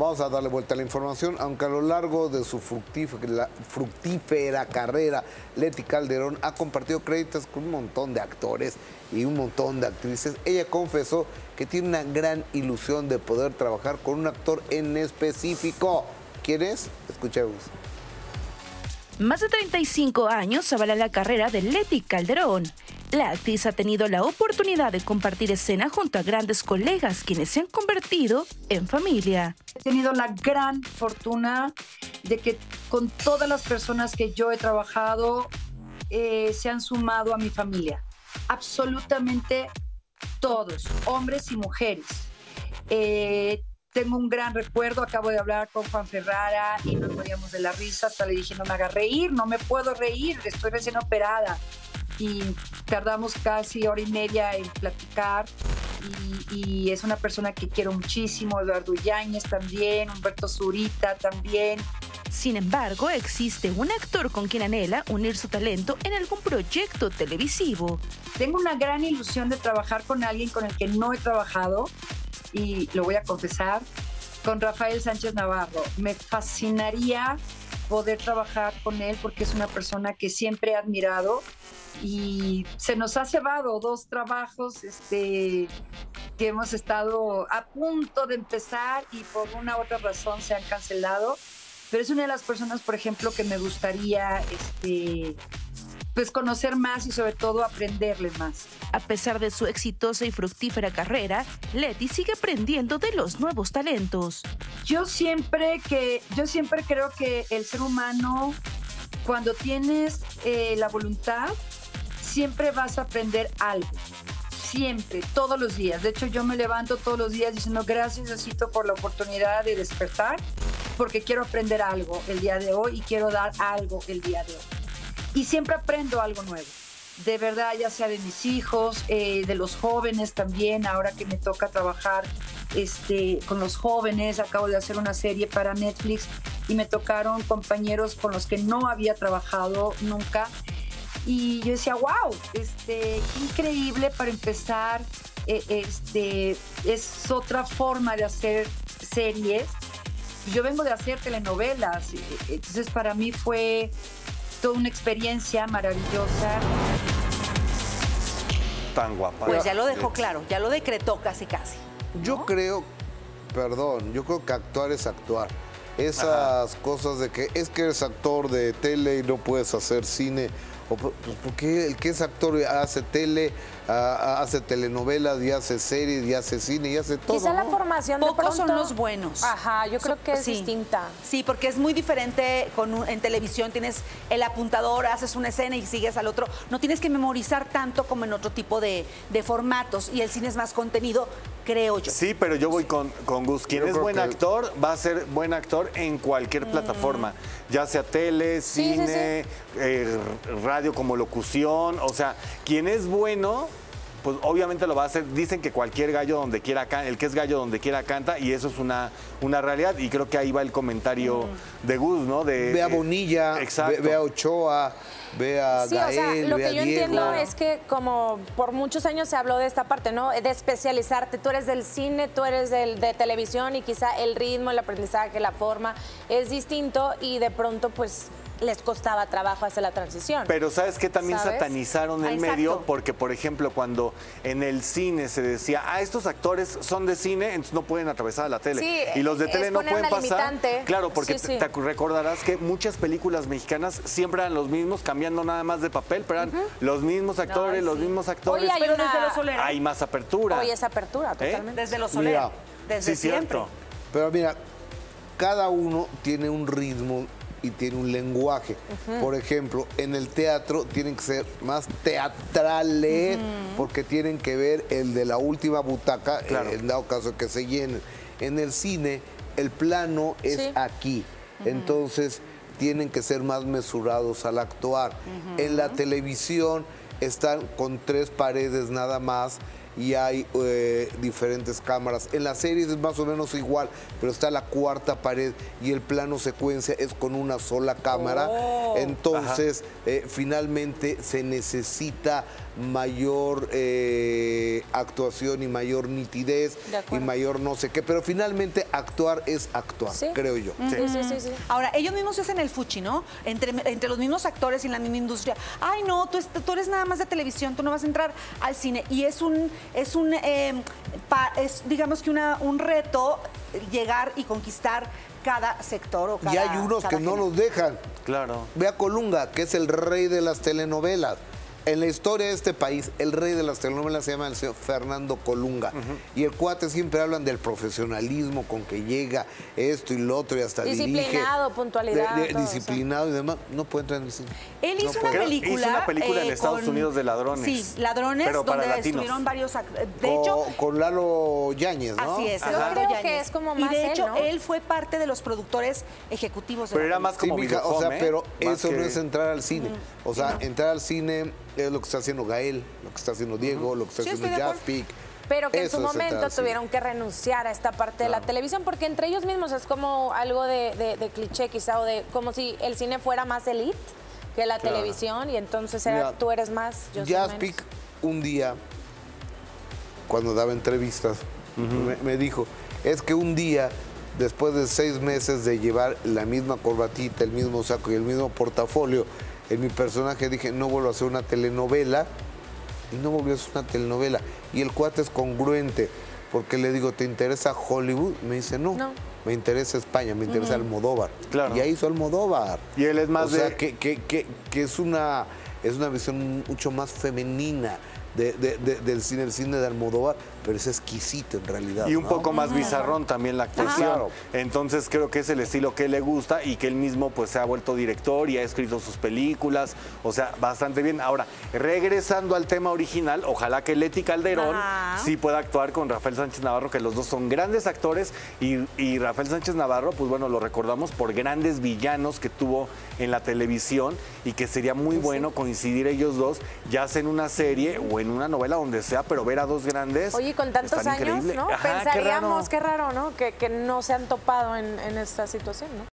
Vamos a darle vuelta a la información, aunque a lo largo de su fructífera, carrera, Leti Calderón ha compartido créditos con un montón de actores y un montón de actrices. Ella confesó que tiene una gran ilusión de poder trabajar con un actor en específico. ¿Quién es? Escuchemos. Más de 35 años avala la carrera de Leti Calderón. La actriz ha tenido la oportunidad de compartir escena junto a grandes colegas quienes se han convertido en familia. He tenido la gran fortuna de que con todas las personas que yo he trabajado eh, se han sumado a mi familia. Absolutamente todos, hombres y mujeres. Eh, tengo un gran recuerdo, acabo de hablar con Juan Ferrara y nos moríamos de la risa, hasta le dije, no me haga reír, no me puedo reír, estoy recién operada. Y tardamos casi hora y media en platicar y, y es una persona que quiero muchísimo, Eduardo Yáñez también, Humberto Zurita también. Sin embargo, existe un actor con quien anhela unir su talento en algún proyecto televisivo. Tengo una gran ilusión de trabajar con alguien con el que no he trabajado y lo voy a confesar, con Rafael Sánchez Navarro. Me fascinaría poder trabajar con él porque es una persona que siempre he admirado y se nos ha llevado dos trabajos este, que hemos estado a punto de empezar y por una u otra razón se han cancelado. Pero es una de las personas, por ejemplo, que me gustaría este, pues conocer más y sobre todo aprenderle más. A pesar de su exitosa y fructífera carrera, Leti sigue aprendiendo de los nuevos talentos. Yo siempre que yo siempre creo que el ser humano cuando tienes eh, la voluntad siempre vas a aprender algo. Siempre, todos los días. De hecho, yo me levanto todos los días diciendo gracias, Diosito, por la oportunidad de despertar, porque quiero aprender algo el día de hoy y quiero dar algo el día de hoy y siempre aprendo algo nuevo. De verdad, ya sea de mis hijos, eh, de los jóvenes también, ahora que me toca trabajar este, con los jóvenes, acabo de hacer una serie para Netflix y me tocaron compañeros con los que no había trabajado nunca. Y yo decía, wow, este, increíble para empezar, eh, este, es otra forma de hacer series. Yo vengo de hacer telenovelas, entonces para mí fue toda una experiencia maravillosa. Tan guapa. Pues ya lo dejó claro, ya lo decretó casi casi. Yo creo, perdón, yo creo que actuar es actuar. Esas cosas de que es que eres actor de tele y no puedes hacer cine. O, pues, porque el que es actor hace tele, hace telenovelas y hace series y hace cine y hace todo. Quizá la formación de Pocos son pronto- los buenos. Ajá, yo creo que es Sí. distinta. Sí, porque es muy diferente con un- en televisión tienes el apuntador, haces una escena y sigues al otro. No tienes que memorizar tanto como en otro tipo de, de formatos y el cine es más contenido, creo yo. Sí, pero yo voy con, con Gus. Quien es buen que- actor va a ser buen actor en cualquier plataforma, ya sea tele, Sí, sí, cine, eh, radio como locución. O sea, quien es bueno, pues obviamente lo va a hacer. Dicen que cualquier gallo donde quiera, can- el que es gallo donde quiera canta, y eso es una, una realidad. Y creo que ahí va el comentario de Gus, ¿no? De, Ve a eh, Bonilla, ve, exacto. ve a Ochoa, ve a Sí, o sea, lo que yo Diego. entiendo es que como por muchos años se habló de esta parte, ¿no? De especializarte. Tú eres del cine, tú eres del, de televisión y quizá el ritmo, el aprendizaje, la forma es distinto y de pronto pues les costaba trabajo hacer la transición. Pero ¿sabes qué? También ¿Sabes? satanizaron el Ah, medio porque, por ejemplo, cuando en el cine se decía, ah, estos actores son de cine, entonces no pueden atravesar a la tele. Sí, y los de tele no pueden pasar. limitante. Claro, porque Sí, te- sí. te recordarás que muchas películas mexicanas siempre eran los mismos, cambiando nada más de papel, pero eran los mismos actores, los sí. mismos actores. Hoy hay Pero una- desde los Soler. Hay más apertura. Hoy es apertura, ¿Eh? totalmente. Desde los Soler. Mira, Desde sí, siempre. cierto. Pero mira, cada uno tiene un ritmo y tiene un lenguaje. Por ejemplo, en el teatro tienen que ser más teatrales porque tienen que ver el de la última butaca, Claro. en dado caso que se llenen. En el cine, el plano es Sí. aquí. Entonces, tienen que ser más mesurados al actuar. En la televisión están con tres paredes nada más y hay eh, diferentes cámaras. En las series es más o menos igual, pero está la cuarta pared y el plano secuencia es con una sola cámara. Oh. Entonces, eh, finalmente se necesita mayor eh, actuación y mayor nitidez De y mayor no sé qué, pero finalmente actuar es actuar, Sí. creo yo. Sí, sí, sí, sí. Ahora, ellos mismos hacen el fuchi, ¿no? Entre, entre los mismos actores y en la misma industria. Ay, no, tú, tú eres nada más de televisión, tú no vas a entrar al cine. Y es un, es un, eh, pa- es digamos que una, un reto llegar y conquistar cada sector o cada y hay unos que no los dejan. Claro. Ve a Colunga, que es el rey de las telenovelas. En la historia de este país, el rey de las telenovelas se llama el señor Fernando Colunga. Y el cuate siempre hablan del profesionalismo con que llega esto y lo otro y hasta dirige. Disciplinado, puntualidad, De- de- todo, o sea. disciplinado y demás. No puede entrar en el cine. Él No hizo puede. una Creo- hizo película. una película en Estados Unidos de ladrones. Sí, ladrones, Pero para donde latinos. estuvieron varios. De Con- hecho, con Lalo Yáñez, ¿no? Así es, Yo creo que es como y más de él, hecho, ¿no? él fue parte de los productores ejecutivos de Pero la era más Sí, como mija, o sea, videohome, pero eso no es entrar al cine. O sea, entrar al cine es lo que está haciendo Gael, lo que está haciendo Diego, lo que está Sí, haciendo. Jaspic. Pero que en su momento tuvieron que renunciar a esta parte de la televisión, porque entre ellos mismos es como algo de, de- de cliché quizá, o de como si el cine fuera más elite que la Claro. televisión, y entonces era, Mira, tú eres más, yo soy Jaspic menos. un día, cuando daba entrevistas, me, me dijo, es que un día, después de seis meses de llevar la misma corbatita, el mismo saco y el mismo portafolio, en mi personaje dije, no vuelvo a hacer una telenovela, y no volvió a hacer una telenovela. Y el cuate es congruente, porque le digo, ¿te interesa Hollywood? Me dice, no. No. Me interesa España, me interesa Almodóvar. Claro. Y ahí hizo Almodóvar. Y él es más o sea, que, que- que- que es una es una visión mucho más femenina de- de- de- del cine, el cine de Almodóvar, pero es exquisito en realidad. Y un ¿no? poco más bizarrón también la actuación. Claro. Entonces creo que es el estilo que le gusta y que él mismo pues se ha vuelto director y ha escrito sus películas. O sea, bastante bien. Ahora, regresando al tema original, ojalá que Leti Calderón Ajá. sí pueda actuar con Rafael Sánchez Navarro, que los dos son grandes actores y, y Rafael Sánchez Navarro, pues bueno, lo recordamos por grandes villanos que tuvo en la televisión y que sería muy bueno coincidir ellos dos, ya sea en una serie o en una novela donde sea, pero ver a dos grandes. Oye, con tantos años, increíble. ¿no? Ajá, qué Pensaríamos, raro. qué raro, ¿no? Que, que no se han topado en, en esta situación, ¿no?